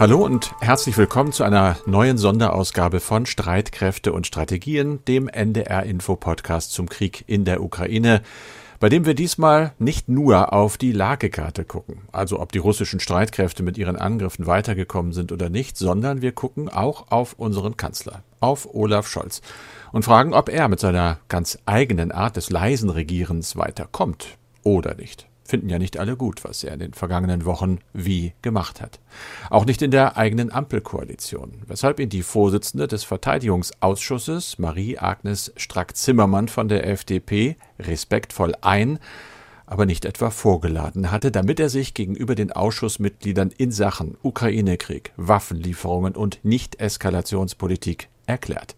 Hallo und herzlich willkommen zu einer neuen Sonderausgabe von Streitkräfte und Strategien, dem NDR Info Podcast zum Krieg in der Ukraine, bei dem wir diesmal nicht nur auf die Lagekarte gucken, also ob die russischen Streitkräfte mit ihren Angriffen weitergekommen sind oder nicht, sondern wir gucken auch auf unseren Kanzler, auf Olaf Scholz und fragen, ob er mit seiner ganz eigenen Art des leisen Regierens weiterkommt oder nicht finden ja nicht alle gut, was er in den vergangenen Wochen wie gemacht hat. Auch nicht in der eigenen Ampelkoalition, weshalb ihn die Vorsitzende des Verteidigungsausschusses, Marie-Agnes Strack-Zimmermann von der FDP, respektvoll ein, aber nicht etwa vorgeladen hatte, damit er sich gegenüber den Ausschussmitgliedern in Sachen Ukraine-Krieg, Waffenlieferungen und Nicht-Eskalationspolitik erklärt.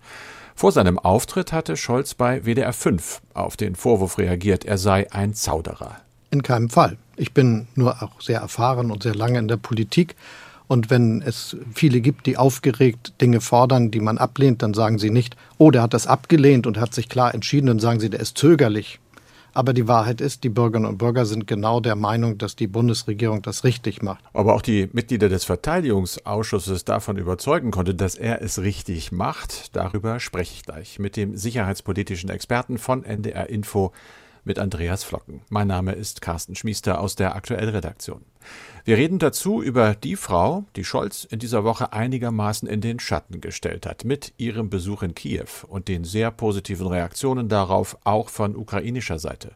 Vor seinem Auftritt hatte Scholz bei WDR 5 auf den Vorwurf reagiert, er sei ein Zauderer. In keinem Fall. Ich bin nur auch sehr erfahren und sehr lange in der Politik. Und wenn es viele gibt, die aufgeregt Dinge fordern, die man ablehnt, dann sagen sie nicht, oh, der hat das abgelehnt und hat sich klar entschieden, dann sagen sie, der ist zögerlich. Aber die Wahrheit ist, die Bürgerinnen und Bürger sind genau der Meinung, dass die Bundesregierung das richtig macht. Aber auch die Mitglieder des Verteidigungsausschusses davon überzeugen konnte, dass er es richtig macht. Darüber spreche ich gleich mit dem sicherheitspolitischen Experten von NDR Info, mit Andreas Flocken. Mein Name ist Carsten Schmiester aus der Aktuellredaktion. Wir reden dazu über die Frau, die Scholz in dieser Woche einigermaßen in den Schatten gestellt hat, mit ihrem Besuch in Kiew und den sehr positiven Reaktionen darauf, auch von ukrainischer Seite.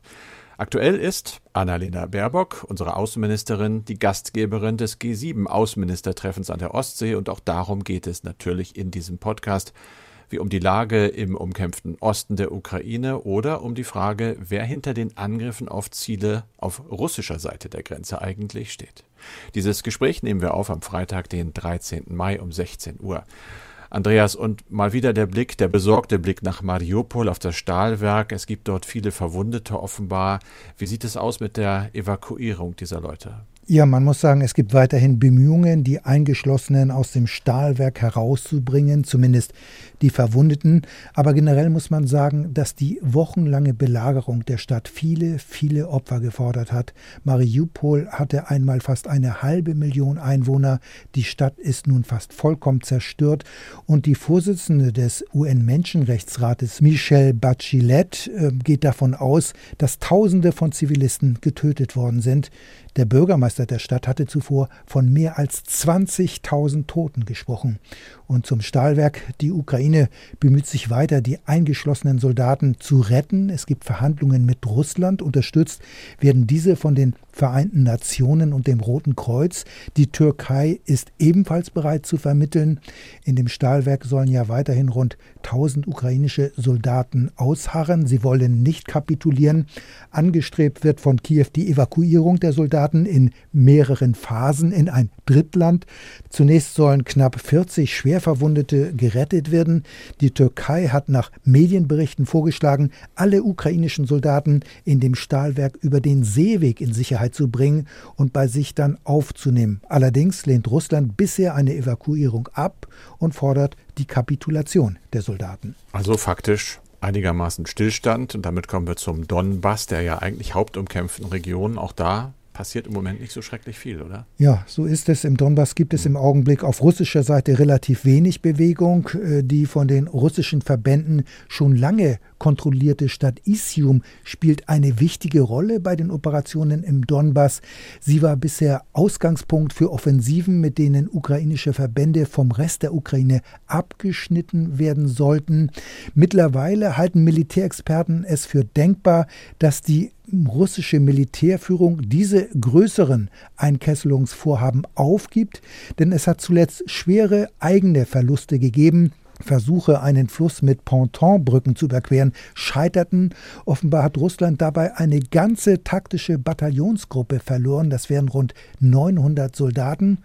Aktuell ist Annalena Baerbock, unsere Außenministerin, die Gastgeberin des G7-Außenministertreffens an der Ostsee und auch darum geht es natürlich in diesem Podcast wie um die Lage im umkämpften Osten der Ukraine oder um die Frage, wer hinter den Angriffen auf Ziele auf russischer Seite der Grenze eigentlich steht. Dieses Gespräch nehmen wir auf am Freitag, den 13. Mai um 16 Uhr. Andreas, und mal wieder der Blick, der besorgte Blick nach Mariupol auf das Stahlwerk. Es gibt dort viele Verwundete offenbar. Wie sieht es aus mit der Evakuierung dieser Leute? Ja, man muss sagen, es gibt weiterhin Bemühungen, die Eingeschlossenen aus dem Stahlwerk herauszubringen, zumindest die Verwundeten. Aber generell muss man sagen, dass die wochenlange Belagerung der Stadt viele, viele Opfer gefordert hat. Mariupol hatte einmal fast eine halbe Million Einwohner. Die Stadt ist nun fast vollkommen zerstört. Und die Vorsitzende des UN-Menschenrechtsrates, Michelle Bachelet, äh, geht davon aus, dass Tausende von Zivilisten getötet worden sind. Der Bürgermeister der Stadt hatte zuvor von mehr als 20.000 Toten gesprochen. Und zum Stahlwerk, die Ukraine bemüht sich weiter, die eingeschlossenen Soldaten zu retten. Es gibt Verhandlungen mit Russland. Unterstützt werden diese von den Vereinten Nationen und dem Roten Kreuz. Die Türkei ist ebenfalls bereit zu vermitteln. In dem Stahlwerk sollen ja weiterhin rund 1000 ukrainische Soldaten ausharren. Sie wollen nicht kapitulieren. Angestrebt wird von Kiew die Evakuierung der Soldaten in mehreren Phasen in ein Drittland. Zunächst sollen knapp 40 Schwerverwundete gerettet werden. Die Türkei hat nach Medienberichten vorgeschlagen, alle ukrainischen Soldaten in dem Stahlwerk über den Seeweg in Sicherheit Zu bringen und bei sich dann aufzunehmen. Allerdings lehnt Russland bisher eine Evakuierung ab und fordert die Kapitulation der Soldaten. Also faktisch einigermaßen Stillstand und damit kommen wir zum Donbass, der ja eigentlich hauptumkämpften Region. Auch da passiert im Moment nicht so schrecklich viel, oder? Ja, so ist es. Im Donbass gibt es im Augenblick auf russischer Seite relativ wenig Bewegung. Äh, die von den russischen Verbänden schon lange kontrollierte Stadt Isium spielt eine wichtige Rolle bei den Operationen im Donbass. Sie war bisher Ausgangspunkt für Offensiven, mit denen ukrainische Verbände vom Rest der Ukraine abgeschnitten werden sollten. Mittlerweile halten Militärexperten es für denkbar, dass die russische Militärführung diese größeren Einkesselungsvorhaben aufgibt, denn es hat zuletzt schwere eigene Verluste gegeben. Versuche, einen Fluss mit Pontonbrücken zu überqueren, scheiterten. Offenbar hat Russland dabei eine ganze taktische Bataillonsgruppe verloren. Das wären rund 900 Soldaten.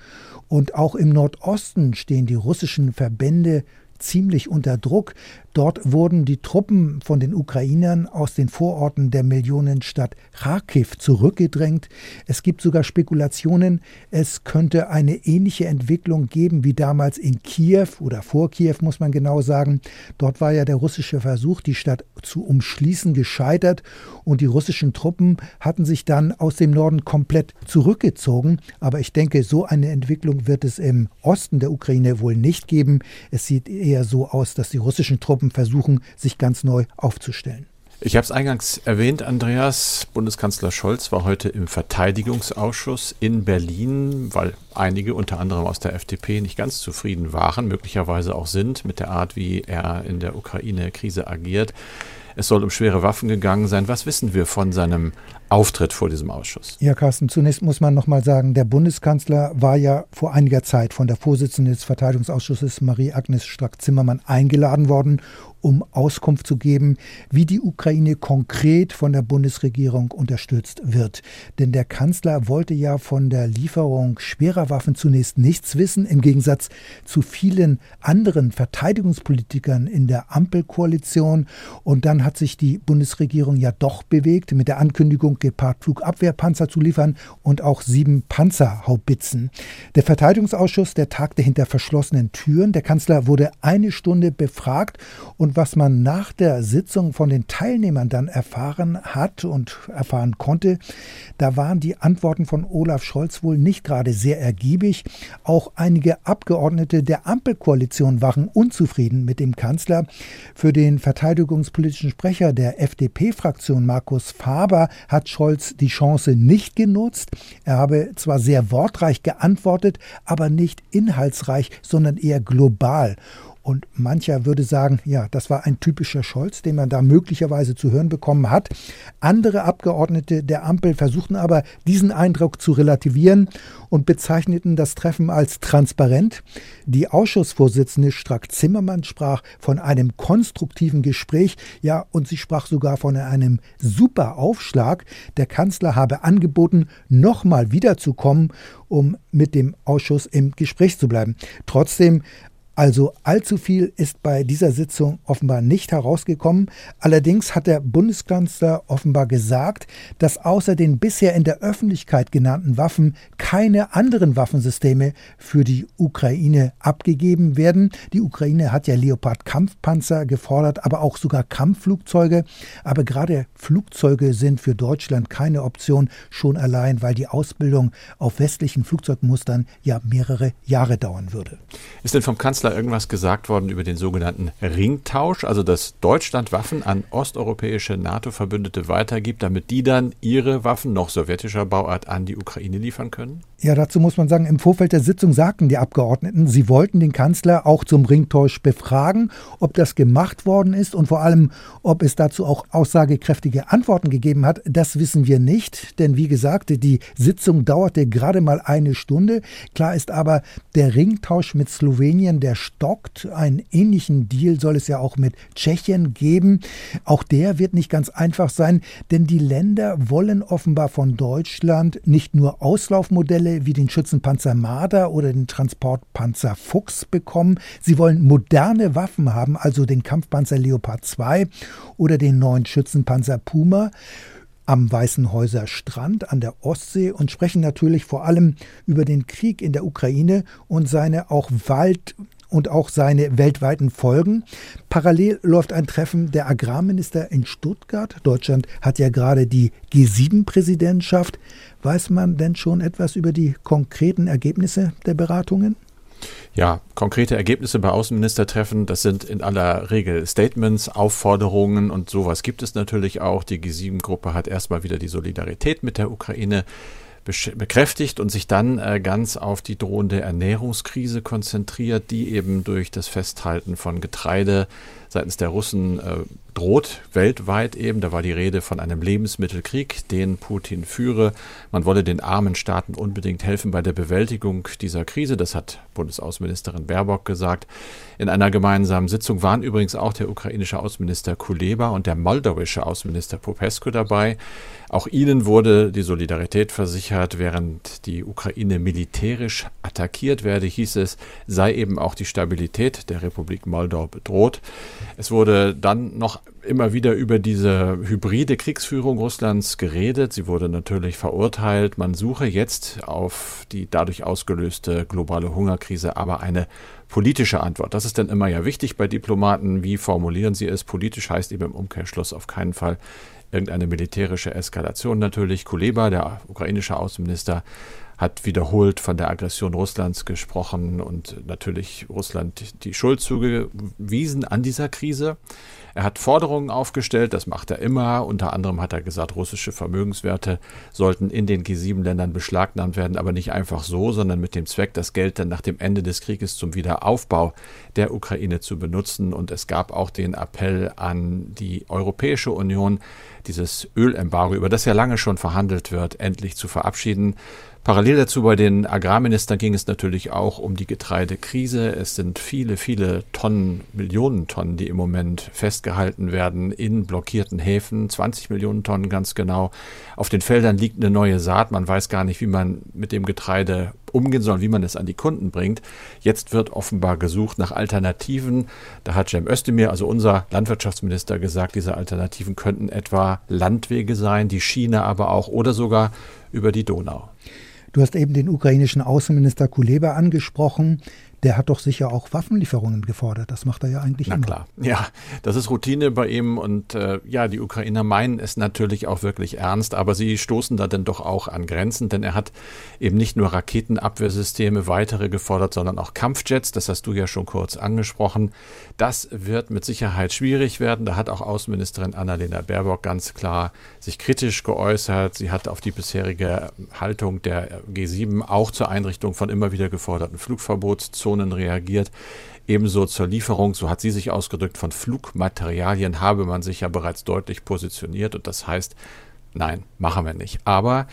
Und auch im Nordosten stehen die russischen Verbände ziemlich unter Druck. Dort wurden die Truppen von den Ukrainern aus den Vororten der Millionenstadt Kharkiv zurückgedrängt. Es gibt sogar Spekulationen, es könnte eine ähnliche Entwicklung geben wie damals in Kiew oder vor Kiew, muss man genau sagen. Dort war ja der russische Versuch, die Stadt zu umschließen, gescheitert und die russischen Truppen hatten sich dann aus dem Norden komplett zurückgezogen. Aber ich denke, so eine Entwicklung wird es im Osten der Ukraine wohl nicht geben. Es sieht eher so aus, dass die russischen Truppen Truppen versuchen, sich ganz neu aufzustellen. Ich habe es eingangs erwähnt, Andreas. Bundeskanzler Scholz war heute im Verteidigungsausschuss in Berlin, weil einige, unter anderem aus der FDP, nicht ganz zufrieden waren, möglicherweise auch sind mit der Art, wie er in der Ukraine-Krise agiert. Es soll um schwere Waffen gegangen sein. Was wissen wir von seinem Auftritt vor diesem Ausschuss? Ja, Carsten, zunächst muss man noch mal sagen, der Bundeskanzler war ja vor einiger Zeit von der Vorsitzenden des Verteidigungsausschusses Marie-Agnes Strack-Zimmermann eingeladen worden, um Auskunft zu geben, wie die Ukraine konkret von der Bundesregierung unterstützt wird. Denn der Kanzler wollte ja von der Lieferung schwerer Waffen zunächst nichts wissen, im Gegensatz zu vielen anderen Verteidigungspolitikern in der Ampelkoalition. Und dann hat sich die Bundesregierung ja doch bewegt mit der Ankündigung, Gepard-Flugabwehrpanzer zu liefern und auch sieben Panzerhaubitzen. Der Verteidigungsausschuss, der tagte hinter verschlossenen Türen. Der Kanzler wurde eine Stunde befragt und und was man nach der Sitzung von den Teilnehmern dann erfahren hat und erfahren konnte, da waren die Antworten von Olaf Scholz wohl nicht gerade sehr ergiebig. Auch einige Abgeordnete der Ampelkoalition waren unzufrieden mit dem Kanzler. Für den verteidigungspolitischen Sprecher der FDP-Fraktion Markus Faber hat Scholz die Chance nicht genutzt. Er habe zwar sehr wortreich geantwortet, aber nicht inhaltsreich, sondern eher global. Und mancher würde sagen, ja, das war ein typischer Scholz, den man da möglicherweise zu hören bekommen hat. Andere Abgeordnete der Ampel versuchten aber, diesen Eindruck zu relativieren und bezeichneten das Treffen als transparent. Die Ausschussvorsitzende Strack-Zimmermann sprach von einem konstruktiven Gespräch, ja, und sie sprach sogar von einem super Aufschlag. Der Kanzler habe angeboten, nochmal wiederzukommen, um mit dem Ausschuss im Gespräch zu bleiben. Trotzdem also allzu viel ist bei dieser Sitzung offenbar nicht herausgekommen. Allerdings hat der Bundeskanzler offenbar gesagt, dass außer den bisher in der Öffentlichkeit genannten Waffen keine anderen Waffensysteme für die Ukraine abgegeben werden. Die Ukraine hat ja Leopard-Kampfpanzer gefordert, aber auch sogar Kampfflugzeuge. Aber gerade Flugzeuge sind für Deutschland keine Option, schon allein, weil die Ausbildung auf westlichen Flugzeugmustern ja mehrere Jahre dauern würde. Ist denn vom Kanzler Irgendwas gesagt worden über den sogenannten Ringtausch, also dass Deutschland Waffen an osteuropäische NATO-Verbündete weitergibt, damit die dann ihre Waffen noch sowjetischer Bauart an die Ukraine liefern können? Ja, dazu muss man sagen, im Vorfeld der Sitzung sagten die Abgeordneten, sie wollten den Kanzler auch zum Ringtausch befragen, ob das gemacht worden ist und vor allem, ob es dazu auch aussagekräftige Antworten gegeben hat. Das wissen wir nicht, denn wie gesagt, die Sitzung dauerte gerade mal eine Stunde. Klar ist aber, der Ringtausch mit Slowenien, der stockt. Einen ähnlichen Deal soll es ja auch mit Tschechien geben. Auch der wird nicht ganz einfach sein, denn die Länder wollen offenbar von Deutschland nicht nur Auslaufmodelle, Modelle wie den Schützenpanzer Marder oder den Transportpanzer Fuchs bekommen. Sie wollen moderne Waffen haben, also den Kampfpanzer Leopard 2 oder den neuen Schützenpanzer Puma am Weißenhäuser Strand an der Ostsee und sprechen natürlich vor allem über den Krieg in der Ukraine und seine auch Wald und auch seine weltweiten Folgen. Parallel läuft ein Treffen der Agrarminister in Stuttgart. Deutschland hat ja gerade die G7-Präsidentschaft. Weiß man denn schon etwas über die konkreten Ergebnisse der Beratungen? Ja, konkrete Ergebnisse bei Außenministertreffen, das sind in aller Regel Statements, Aufforderungen und sowas gibt es natürlich auch. Die G7-Gruppe hat erstmal wieder die Solidarität mit der Ukraine bekräftigt und sich dann äh, ganz auf die drohende Ernährungskrise konzentriert, die eben durch das Festhalten von Getreide seitens der Russen äh, droht, weltweit eben. Da war die Rede von einem Lebensmittelkrieg, den Putin führe. Man wolle den armen Staaten unbedingt helfen bei der Bewältigung dieser Krise. Das hat Bundesaußenministerin Baerbock gesagt. In einer gemeinsamen Sitzung waren übrigens auch der ukrainische Außenminister Kuleba und der moldowische Außenminister Popescu dabei. Auch ihnen wurde die Solidarität versichert während die Ukraine militärisch attackiert werde, hieß es, sei eben auch die Stabilität der Republik Moldau bedroht. Es wurde dann noch immer wieder über diese hybride Kriegsführung Russlands geredet. Sie wurde natürlich verurteilt. Man suche jetzt auf die dadurch ausgelöste globale Hungerkrise aber eine politische Antwort. Das ist dann immer ja wichtig bei Diplomaten. Wie formulieren sie es? Politisch heißt eben im Umkehrschluss auf keinen Fall irgendeine militärische Eskalation natürlich. Kuleba, der ukrainische Außenminister, hat wiederholt von der Aggression Russlands gesprochen und natürlich Russland die Schuld zugewiesen an dieser Krise. Er hat Forderungen aufgestellt, das macht er immer. Unter anderem hat er gesagt, russische Vermögenswerte sollten in den G7-Ländern beschlagnahmt werden, aber nicht einfach so, sondern mit dem Zweck, das Geld dann nach dem Ende des Krieges zum Wiederaufbau der Ukraine zu benutzen. Und es gab auch den Appell an die Europäische Union, dieses Ölembargo, über das ja lange schon verhandelt wird, endlich zu verabschieden. Parallel dazu bei den Agrarministern ging es natürlich auch um die Getreidekrise. Es sind viele, viele Tonnen, Millionen Tonnen, die im Moment festgehalten werden in blockierten Häfen. 20 Millionen Tonnen ganz genau. Auf den Feldern liegt eine neue Saat. Man weiß gar nicht, wie man mit dem Getreide umgehen soll, wie man es an die Kunden bringt. Jetzt wird offenbar gesucht nach Alternativen. Da hat Cem Özdemir, also unser Landwirtschaftsminister, gesagt, diese Alternativen könnten etwa Landwege sein, die Schiene aber auch oder sogar über die Donau. Du hast eben den ukrainischen Außenminister Kuleba angesprochen der hat doch sicher auch Waffenlieferungen gefordert. Das macht er ja eigentlich Na immer. klar, ja, das ist Routine bei ihm und äh, ja, die Ukrainer meinen es natürlich auch wirklich ernst, aber sie stoßen da dann doch auch an Grenzen, denn er hat eben nicht nur Raketenabwehrsysteme weitere gefordert, sondern auch Kampfjets, das hast du ja schon kurz angesprochen. Das wird mit Sicherheit schwierig werden. Da hat auch Außenministerin Annalena Baerbock ganz klar sich kritisch geäußert. Sie hat auf die bisherige Haltung der G7 auch zur Einrichtung von immer wieder geforderten Flugverbotszonen Zonen reagiert. Ebenso zur Lieferung, so hat sie sich ausgedrückt, von Flugmaterialien habe man sich ja bereits deutlich positioniert und das heißt, nein, machen wir nicht. Aber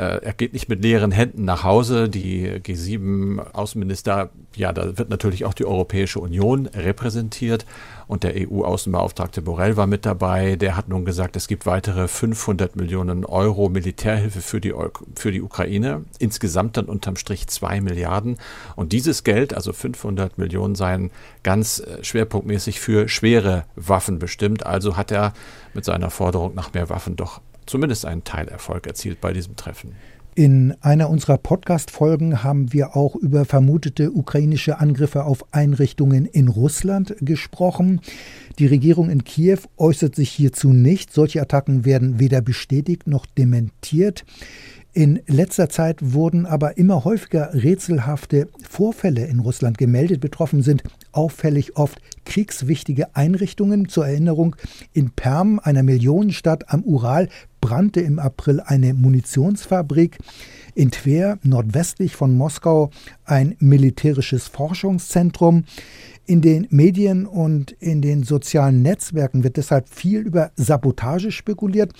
er geht nicht mit leeren Händen nach Hause. Die G7-Außenminister, ja, da wird natürlich auch die Europäische Union repräsentiert und der EU-Außenbeauftragte Borrell war mit dabei. Der hat nun gesagt, es gibt weitere 500 Millionen Euro Militärhilfe für die, für die Ukraine. Insgesamt dann unterm Strich zwei Milliarden. Und dieses Geld, also 500 Millionen, seien ganz äh, schwerpunktmäßig für schwere Waffen bestimmt. Also hat er mit seiner Forderung nach mehr Waffen doch zumindest einen Teilerfolg erzielt bei diesem Treffen. In einer unserer Podcast-Folgen haben wir auch über vermutete ukrainische Angriffe auf Einrichtungen in Russland gesprochen. Die Regierung in Kiew äußert sich hierzu nicht. Solche Attacken werden weder bestätigt noch dementiert. In letzter Zeit wurden aber immer häufiger rätselhafte Vorfälle in Russland gemeldet. Betroffen sind auffällig oft kriegswichtige Einrichtungen. Zur Erinnerung, in Perm, einer Millionenstadt am Ural, brannte im April eine Munitionsfabrik. In Tver, nordwestlich von Moskau, ein militärisches Forschungszentrum. In den Medien und in den sozialen Netzwerken wird deshalb viel über Sabotage spekuliert.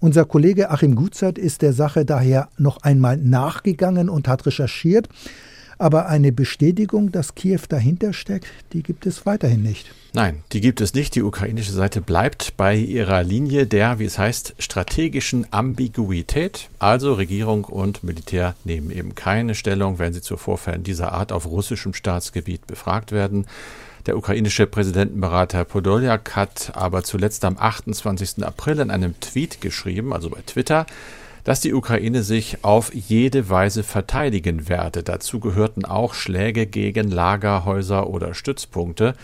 Unser Kollege Achim Gutzert ist der Sache daher noch einmal nachgegangen und hat recherchiert. Aber eine Bestätigung, dass Kiew dahinter steckt, die gibt es weiterhin nicht. Nein, die gibt es nicht. Die ukrainische Seite bleibt bei ihrer Linie der, wie es heißt, strategischen Ambiguität. Also Regierung und Militär nehmen eben keine Stellung, wenn sie zu Vorfällen dieser Art auf russischem Staatsgebiet befragt werden. Der ukrainische Präsidentenberater Podoljak hat aber zuletzt am 28. April in einem Tweet geschrieben, also bei Twitter, dass die Ukraine sich auf jede Weise verteidigen werde. Dazu gehörten auch Schläge gegen Lagerhäuser oder Stützpunkte.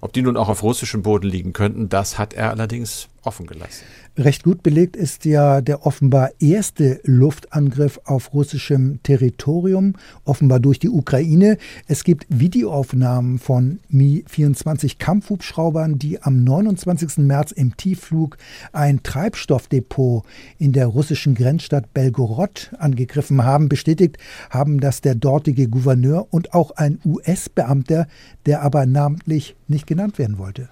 Ob die nun auch auf russischem Boden liegen könnten, das hat er allerdings offen gelassen. Recht gut belegt ist ja der offenbar erste Luftangriff auf russischem Territorium, offenbar durch die Ukraine. Es gibt Videoaufnahmen von Mi-24 Kampfhubschraubern, die am 29. März im Tiefflug ein Treibstoffdepot in der russischen Grenzstadt Belgorod angegriffen haben. Bestätigt haben das der dortige Gouverneur und auch ein US-Beamter, der aber namentlich nicht genannt werden wollte.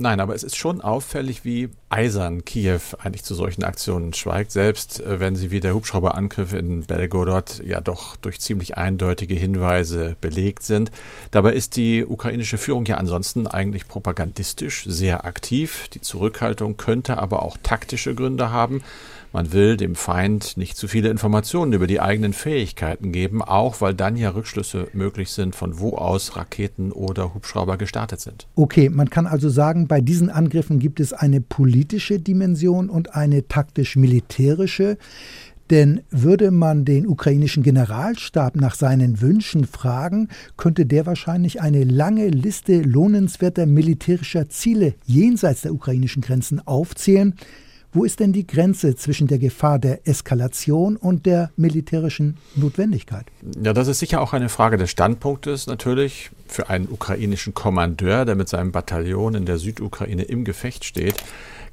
Nein, aber es ist schon auffällig, wie eisern Kiew eigentlich zu solchen Aktionen schweigt, selbst äh, wenn sie wie der Hubschrauberangriff in Belgorod ja doch durch ziemlich eindeutige Hinweise belegt sind. Dabei ist die ukrainische Führung ja ansonsten eigentlich propagandistisch sehr aktiv. Die Zurückhaltung könnte aber auch taktische Gründe haben. Man will dem Feind nicht zu viele Informationen über die eigenen Fähigkeiten geben, auch weil dann ja Rückschlüsse möglich sind, von wo aus Raketen oder Hubschrauber gestartet sind. Okay, man kann also sagen, bei diesen Angriffen gibt es eine politische Dimension und eine taktisch-militärische. Denn würde man den ukrainischen Generalstab nach seinen Wünschen fragen, könnte der wahrscheinlich eine lange Liste lohnenswerter militärischer Ziele jenseits der ukrainischen Grenzen aufzählen. Wo ist denn die Grenze zwischen der Gefahr der Eskalation und der militärischen Notwendigkeit? Ja, das ist sicher auch eine Frage des Standpunktes natürlich. Für einen ukrainischen Kommandeur, der mit seinem Bataillon in der Südukraine im Gefecht steht,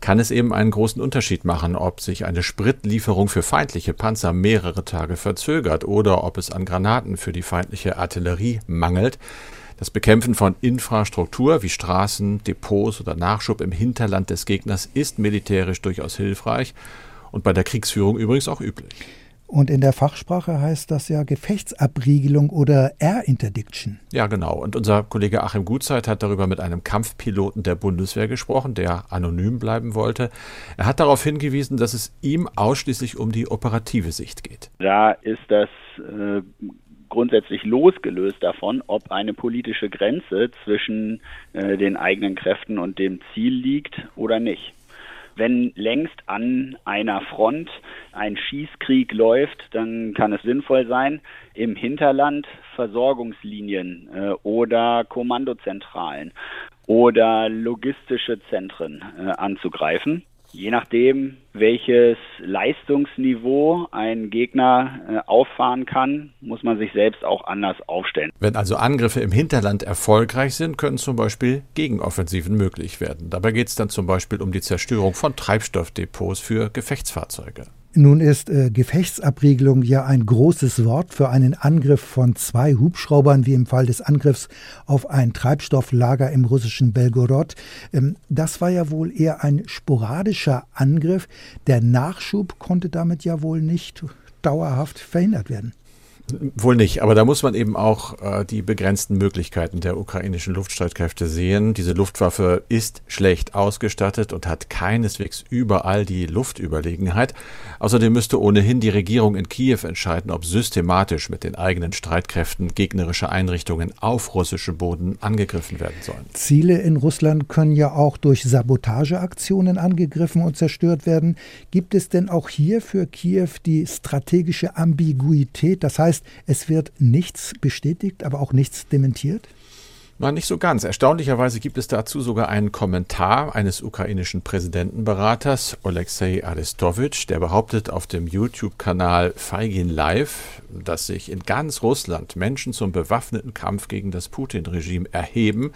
kann es eben einen großen Unterschied machen, ob sich eine Spritlieferung für feindliche Panzer mehrere Tage verzögert oder ob es an Granaten für die feindliche Artillerie mangelt. Das Bekämpfen von Infrastruktur wie Straßen, Depots oder Nachschub im Hinterland des Gegners ist militärisch durchaus hilfreich und bei der Kriegsführung übrigens auch üblich. Und in der Fachsprache heißt das ja Gefechtsabriegelung oder Air Interdiction. Ja, genau. Und unser Kollege Achim Gutzeit hat darüber mit einem Kampfpiloten der Bundeswehr gesprochen, der anonym bleiben wollte. Er hat darauf hingewiesen, dass es ihm ausschließlich um die operative Sicht geht. Da ist das äh, grundsätzlich losgelöst davon, ob eine politische Grenze zwischen äh, den eigenen Kräften und dem Ziel liegt oder nicht. Wenn längst an einer Front ein Schießkrieg läuft, dann kann es sinnvoll sein, im Hinterland Versorgungslinien äh, oder Kommandozentralen oder logistische Zentren äh, anzugreifen. Je nachdem, welches Leistungsniveau ein Gegner äh, auffahren kann, muss man sich selbst auch anders aufstellen. Wenn also Angriffe im Hinterland erfolgreich sind, können zum Beispiel Gegenoffensiven möglich werden. Dabei geht es dann zum Beispiel um die Zerstörung von Treibstoffdepots für Gefechtsfahrzeuge. Nun ist äh, Gefechtsabriegelung ja ein großes Wort für einen Angriff von zwei Hubschraubern, wie im Fall des Angriffs auf ein Treibstofflager im russischen Belgorod. Ähm, das war ja wohl eher ein sporadischer Angriff. Der Nachschub konnte damit ja wohl nicht dauerhaft verhindert werden. Wohl nicht, aber da muss man eben auch äh, die begrenzten Möglichkeiten der ukrainischen Luftstreitkräfte sehen. Diese Luftwaffe ist schlecht ausgestattet und hat keineswegs überall die Luftüberlegenheit. Außerdem müsste ohnehin die Regierung in Kiew entscheiden, ob systematisch mit den eigenen Streitkräften gegnerische Einrichtungen auf russischem Boden angegriffen werden sollen. Ziele in Russland können ja auch durch Sabotageaktionen angegriffen und zerstört werden. Gibt es denn auch hier für Kiew die strategische Ambiguität? Das heißt, heißt, es wird nichts bestätigt, aber auch nichts dementiert? Na, nicht so ganz. Erstaunlicherweise gibt es dazu sogar einen Kommentar eines ukrainischen Präsidentenberaters, Alexei Arestowitsch, der behauptet auf dem YouTube-Kanal Feigin Live, dass sich in ganz Russland Menschen zum bewaffneten Kampf gegen das Putin-Regime erheben.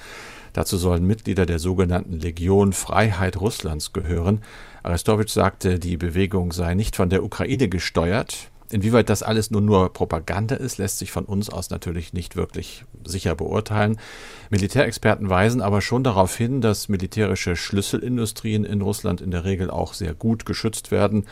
Dazu sollen Mitglieder der sogenannten Legion Freiheit Russlands gehören. Arestowitsch sagte, die Bewegung sei nicht von der Ukraine gesteuert. Inwieweit das alles nur nur Propaganda ist, lässt sich von uns aus natürlich nicht wirklich sicher beurteilen. Militärexperten weisen aber schon darauf hin, dass militärische Schlüsselindustrien in Russland in der Regel auch sehr gut geschützt werden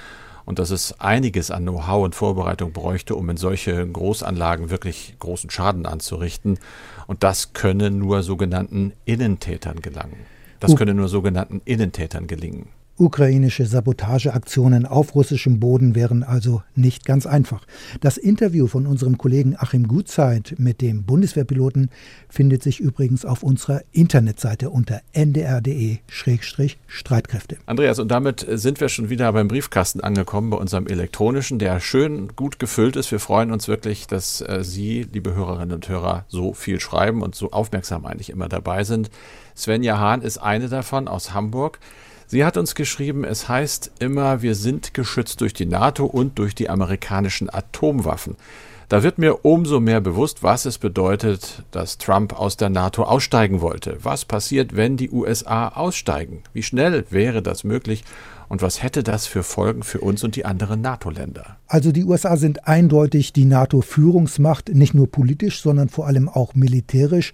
und dass es einiges an Know-how und Vorbereitung bräuchte, um in solche Großanlagen wirklich großen Schaden anzurichten. Und das könne nur sogenannten Innentätern gelangen. Das könne nur sogenannten Innentätern gelingen. Ukrainische Sabotageaktionen auf russischem Boden wären also nicht ganz einfach. Das Interview von unserem Kollegen Achim Gutzeit mit dem Bundeswehrpiloten findet sich übrigens auf unserer Internetseite unter ndr.de-streitkräfte. Andreas, und damit sind wir schon wieder beim Briefkasten angekommen, bei unserem elektronischen, der schön gut gefüllt ist. Wir freuen uns wirklich, dass äh, Sie, liebe Hörerinnen und Hörer, so viel schreiben und so aufmerksam eigentlich immer dabei sind. Svenja Hahn ist eine davon aus Hamburg. Sie hat uns geschrieben, es heißt immer, wir sind geschützt durch die NATO und durch die amerikanischen Atomwaffen. Da wird mir umso mehr bewusst, was es bedeutet, dass Trump aus der NATO aussteigen wollte. Was passiert, wenn die USA aussteigen? Wie schnell wäre das möglich? Und was hätte das für Folgen für uns und die anderen NATO-Länder? Also die USA sind eindeutig die NATO-Führungsmacht, nicht nur politisch, sondern vor allem auch militärisch.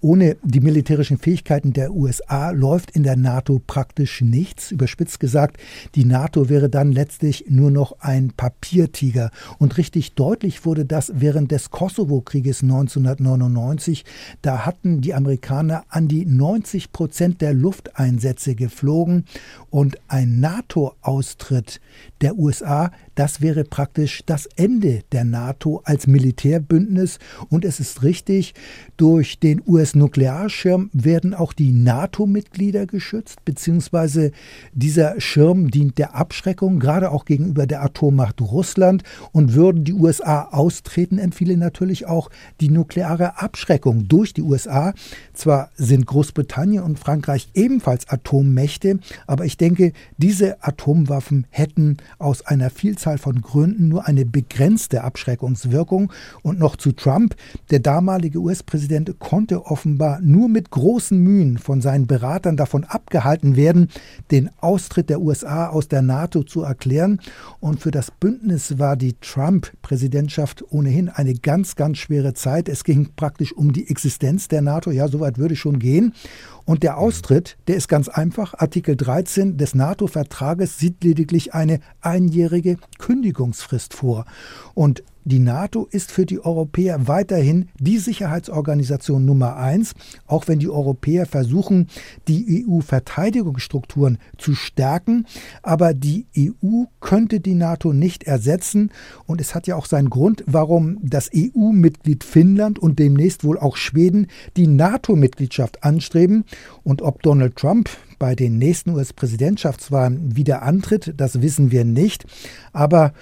Ohne die militärischen Fähigkeiten der USA läuft in der NATO praktisch nichts. Überspitzt gesagt, die NATO wäre dann letztlich nur noch ein Papiertiger. Und richtig deutlich wurde das während des Kosovo-Krieges 1999. Da hatten die Amerikaner an die 90 Prozent der Lufteinsätze geflogen und ein NATO-Austritt der USA, das wäre praktisch das Ende der NATO als Militärbündnis. Und es ist richtig, durch den US-Nuklearschirm werden auch die NATO-Mitglieder geschützt, beziehungsweise dieser Schirm dient der Abschreckung, gerade auch gegenüber der Atommacht Russland. Und würden die USA austreten, empfiele natürlich auch die nukleare Abschreckung durch die USA. Zwar sind Großbritannien und Frankreich ebenfalls Atommächte, aber ich denke, diese Atomwaffen hätten aus einer Vielzahl von Gründen nur eine begrenzte Abschreckungswirkung. Und noch zu Trump. Der damalige US-Präsident konnte offenbar nur mit großen Mühen von seinen Beratern davon abgehalten werden, den Austritt der USA aus der NATO zu erklären. Und für das Bündnis war die Trump-Präsidentschaft ohnehin eine ganz, ganz schwere Zeit. Es ging praktisch um die Existenz der NATO. Ja, soweit würde schon gehen. Und der Austritt, der ist ganz einfach. Artikel 13 des NATO-Vertrages sieht lediglich eine einjährige Kündigungsfrist vor. Und die NATO ist für die Europäer weiterhin die Sicherheitsorganisation Nummer eins, auch wenn die Europäer versuchen, die EU-Verteidigungsstrukturen zu stärken. Aber die EU könnte die NATO nicht ersetzen. Und es hat ja auch seinen Grund, warum das EU-Mitglied Finnland und demnächst wohl auch Schweden die NATO-Mitgliedschaft anstreben. Und ob Donald Trump bei den nächsten US-Präsidentschaftswahlen wieder antritt, das wissen wir nicht. Aber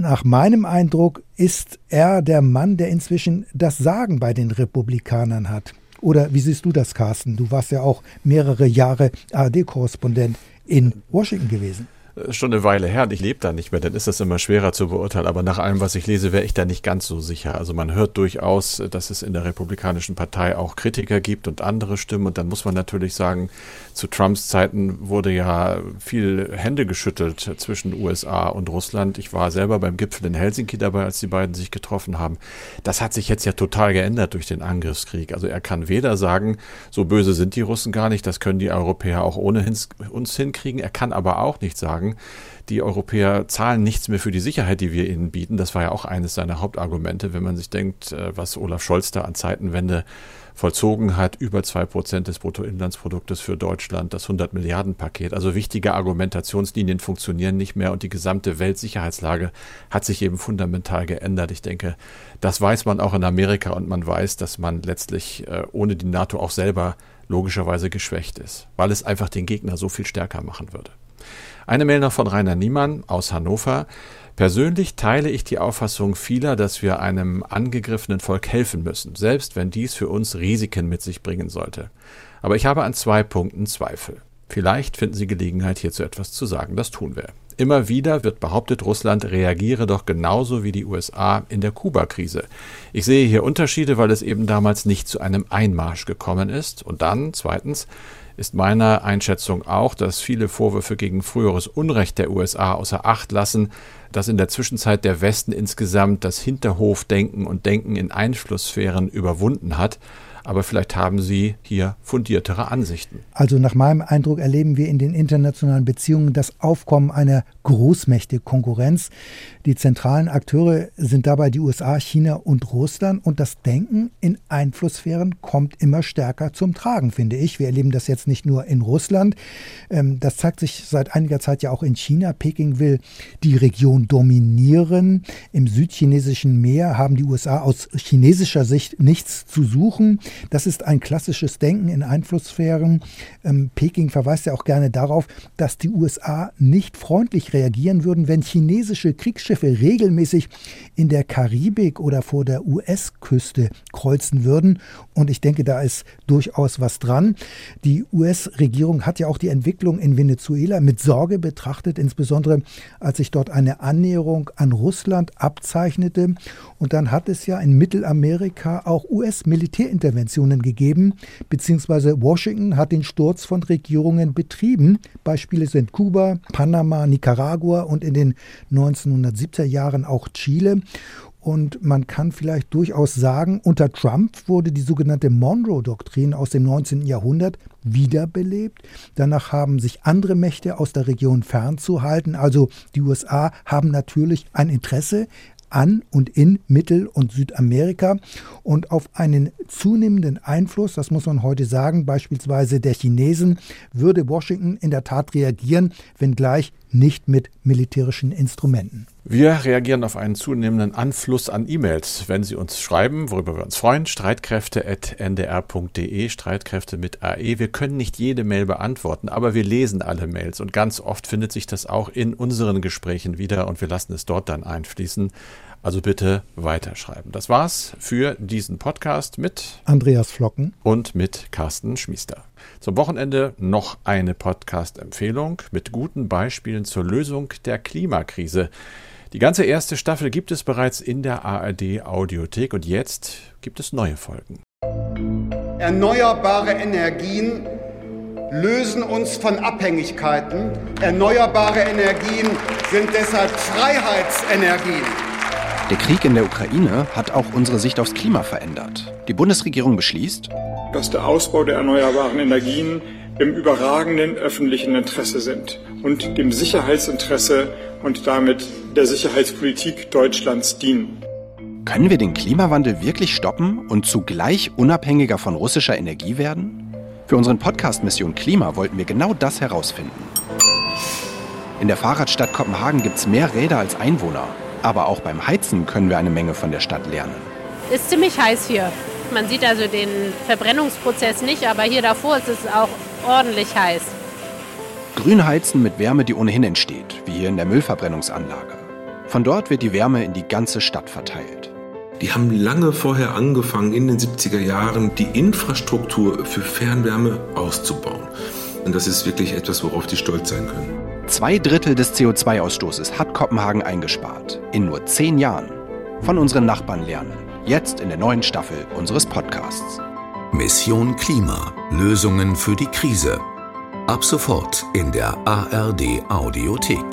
nach meinem Eindruck ist er der Mann, der inzwischen das Sagen bei den Republikanern hat. Oder wie siehst du das, Carsten? Du warst ja auch mehrere Jahre ARD-Korrespondent in Washington gewesen schon eine Weile her und ich lebe da nicht mehr, dann ist das immer schwerer zu beurteilen. Aber nach allem, was ich lese, wäre ich da nicht ganz so sicher. Also man hört durchaus, dass es in der Republikanischen Partei auch Kritiker gibt und andere Stimmen. Und dann muss man natürlich sagen, zu Trumps Zeiten wurde ja viel Hände geschüttelt zwischen USA und Russland. Ich war selber beim Gipfel in Helsinki dabei, als die beiden sich getroffen haben. Das hat sich jetzt ja total geändert durch den Angriffskrieg. Also er kann weder sagen, so böse sind die Russen gar nicht, das können die Europäer auch ohne uns hinkriegen. Er kann aber auch nicht sagen, sagen, die Europäer zahlen nichts mehr für die Sicherheit, die wir ihnen bieten. Das war ja auch eines seiner Hauptargumente, wenn man sich denkt, äh, was Olaf Scholz da an Zeitenwende vollzogen hat, über zwei Prozent des Bruttoinlandsproduktes für Deutschland, das 100 Milliarden Paket. Also wichtige Argumentationslinien funktionieren nicht mehr und die gesamte Weltsicherheitslage hat sich eben fundamental geändert. Ich denke, das weiß man auch in Amerika und man weiß, dass man letztlich äh, ohne die NATO auch selber logischerweise geschwächt ist, weil es einfach den Gegner so viel stärker machen würde. Eine Mail noch von Rainer Niemann aus Hannover. Persönlich teile ich die Auffassung vieler, dass wir einem angegriffenen Volk helfen müssen, selbst wenn dies für uns Risiken mit sich bringen sollte. Aber ich habe an zwei Punkten Zweifel. Vielleicht finden Sie Gelegenheit, hierzu etwas zu sagen. Das tun wir. Immer wieder wird behauptet, Russland reagiere doch genauso wie die USA in der Kuba-Krise. Ich sehe hier Unterschiede, weil es eben damals nicht zu einem Einmarsch gekommen ist. Und dann, zweitens, ist meiner Einschätzung auch, dass viele Vorwürfe gegen früheres Unrecht der USA außer Acht lassen, dass in der Zwischenzeit der Westen insgesamt das Hinterhofdenken und Denken in Einflusssphären überwunden hat aber vielleicht haben Sie hier fundiertere Ansichten. Also nach meinem Eindruck erleben wir in den internationalen Beziehungen das Aufkommen einer Großmächte-Konkurrenz. Die zentralen Akteure sind dabei die USA, China und Russland und das Denken in Einflusssphären kommt immer stärker zum Tragen, finde ich. Wir erleben das jetzt nicht nur in Russland, ähm, das zeigt sich seit einiger Zeit ja auch in China. Peking will die Region dominieren. Im südchinesischen Meer haben die USA aus chinesischer Sicht nichts zu suchen. Das ist ein klassisches Denken in Einflusssphären. Ähm, Peking verweist ja auch gerne darauf, dass die USA nicht freundlich reagieren würden, wenn chinesische Kriegsschiffe regelmäßig in der Karibik oder vor der US-Küste kreuzen würden. Und ich denke, da ist durchaus was dran. Die US-Regierung hat ja auch die Entwicklung in Venezuela mit Sorge betrachtet, insbesondere als sich dort eine Annäherung an Russland abzeichnete. Und dann hat es ja in Mittelamerika auch US-Militärinterventionen Interventionen gegeben, beziehungsweise Washington hat den Sturz von Regierungen betrieben. Beispiele sind Kuba, Panama, Nicaragua und in den 1970er Jahren auch Chile. Und man kann vielleicht durchaus sagen, unter Trump wurde die sogenannte Monroe-Doktrin aus dem 19. Jahrhundert wiederbelebt. Danach haben sich andere Mächte aus der Region fernzuhalten. Also die USA haben natürlich ein Interesse an und in Mittel- und Südamerika und auf einen zunehmenden Einfluss, das muss man heute sagen, beispielsweise der Chinesen, würde Washington in der Tat reagieren, wenngleich nicht mit militärischen Instrumenten. Wir reagieren auf einen zunehmenden Anfluss an E-Mails. Wenn Sie uns schreiben, worüber wir uns freuen, streitkräfte.ndr.de, Streitkräfte mit AE. Wir können nicht jede Mail beantworten, aber wir lesen alle Mails und ganz oft findet sich das auch in unseren Gesprächen wieder und wir lassen es dort dann einfließen. Also bitte weiterschreiben. Das war's für diesen Podcast mit Andreas Flocken und mit Carsten Schmiester. Zum Wochenende noch eine Podcast-Empfehlung mit guten Beispielen zur Lösung der Klimakrise. Die ganze erste Staffel gibt es bereits in der ARD Audiothek und jetzt gibt es neue Folgen. Erneuerbare Energien lösen uns von Abhängigkeiten. Erneuerbare Energien sind deshalb Freiheitsenergien. Der Krieg in der Ukraine hat auch unsere Sicht aufs Klima verändert. Die Bundesregierung beschließt, dass der Ausbau der erneuerbaren Energien im überragenden öffentlichen Interesse sind und dem Sicherheitsinteresse und damit der Sicherheitspolitik Deutschlands dienen. Können wir den Klimawandel wirklich stoppen und zugleich unabhängiger von russischer Energie werden? Für unseren Podcast Mission Klima wollten wir genau das herausfinden. In der Fahrradstadt Kopenhagen gibt es mehr Räder als Einwohner. Aber auch beim Heizen können wir eine Menge von der Stadt lernen. Ist ziemlich heiß hier. Man sieht also den Verbrennungsprozess nicht, aber hier davor ist es auch ordentlich heiß. Grün heizen mit Wärme, die ohnehin entsteht, wie hier in der Müllverbrennungsanlage. Von dort wird die Wärme in die ganze Stadt verteilt. Die haben lange vorher angefangen, in den 70er Jahren die Infrastruktur für Fernwärme auszubauen. Und das ist wirklich etwas, worauf die stolz sein können. Zwei Drittel des CO2-Ausstoßes hat Kopenhagen eingespart. In nur zehn Jahren. Von unseren Nachbarn lernen. Jetzt in der neuen Staffel unseres Podcasts. Mission Klima. Lösungen für die Krise. Ab sofort in der ARD Audiothek.